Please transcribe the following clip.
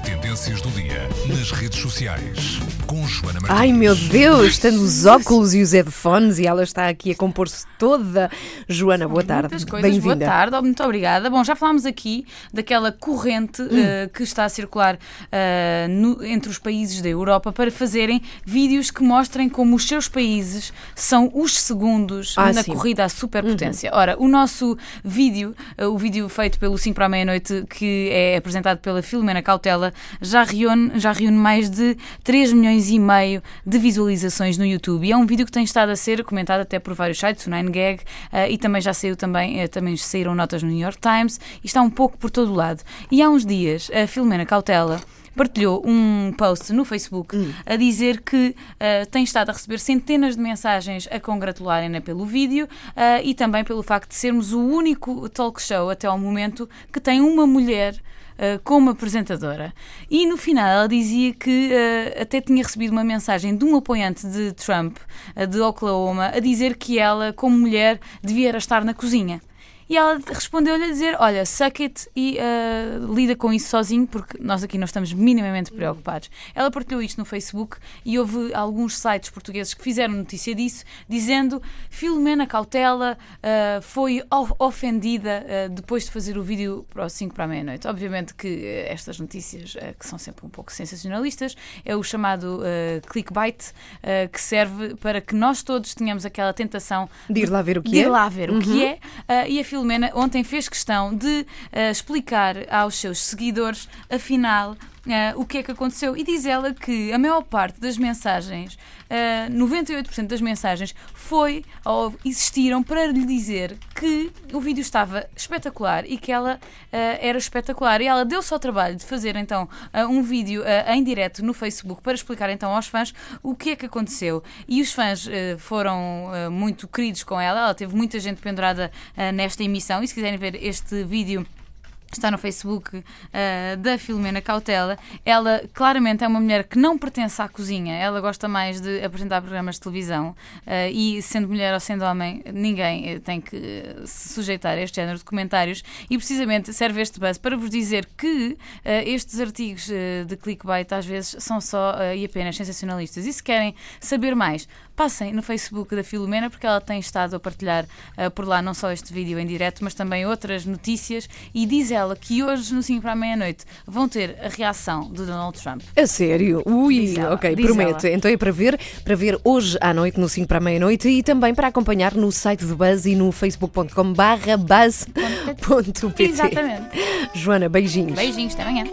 e tendências do dia nas redes sociais com Joana Martins. Ai meu Deus, estão os óculos e os headphones e ela está aqui a compor-se toda. Joana, boa tarde. Coisas. Boa Bem-vinda. tarde, muito obrigada. Bom, já falámos aqui daquela corrente Hum. eh, que está a circular eh, no- entre os países da Europa para fazerem vídeos que mostrem como os seus países são os segundos Ah, na sim. Uhum. corrida à superpotência. Ora, o nosso vídeo, eh, o vídeo feito pelo 5 para a meia-noite, que é apresentado pela Filomena Cautela, já reúne, já reúne mais de 3 milhões e meio de visualizações no YouTube. E é um vídeo que tem estado a ser comentado até por vários sites, o 9gag, eh, e também já saiu também, eh, também saíram notas no New York Times, e está um pouco por todo o lado. E há uns dias, a Filomena Cautela partilhou um post no Facebook a dizer que eh, tem estado a receber centenas de mensagens a congratularem-na pelo vídeo eh, e também pelo facto de sermos o único talk show até ao momento que tem uma mulher eh, como apresentadora. E no final ela dizia que eh, até tinha recebido uma mensagem de um apoiante de Trump, eh, de Oklahoma, a dizer que ela, como mulher, devia estar na cozinha. E ela respondeu-lhe a dizer: Olha, suck it e eh, lida com isso sozinho, porque nós aqui não estamos minimamente preocupados. Ela partilhou isto no Facebook e houve alguns sites portugueses que fizeram notícia disso, dizendo: Filomena Cautela eh, foi of- ofendida eh, depois de fazer o vídeo para os 5 para a meia-noite. Obviamente que estas notícias, que são sempre um pouco sensacionalistas, é o chamado clickbait, que serve para que nós todos tenhamos aquela tentação De ir lá ver o que de ir é. lá ver o que é. Ah, e a Filomena ontem fez questão de ah, explicar aos seus seguidores, afinal, ah, o que é que aconteceu. E diz ela que a maior parte das mensagens, ah, 98% das mensagens, foi ou existiram para lhe dizer que o vídeo estava espetacular e que ela ah, era espetacular. E ela deu-se ao trabalho de fazer então um vídeo em direto no Facebook para explicar então aos fãs o que é que aconteceu. E os fãs foram muito queridos com ela. Ela teve muita gente pendurada nesta emissão. E se quiserem ver este vídeo. Está no Facebook ah, da Filomena Cautela. Ela claramente é uma mulher que não pertence à cozinha. Ela gosta mais de apresentar programas de televisão. ah, e sendo mulher ou sendo homem, ninguém eh, tem que se sujeitar a este género de comentários. E precisamente serve este buzz para vos dizer que estes artigos de clickbait às vezes são só e apenas sensacionalistas. E se querem saber mais, passem no Facebook da Filomena, porque ela tem estado a partilhar por lá não só este vídeo em direto, mas também outras notícias. E diz que hoje, no 5 para a meia-noite, vão ter a reação do Donald Trump. A sério? Ui, Diz ela, ok, prometo. ela. Então é para ver, para ver hoje à noite no 5 para a meia-noite e também para acompanhar no site do Buzz e no facebook.com barra buzz.pt. Exatamente. Joana, beijinhos. Beijinhos, até amanhã.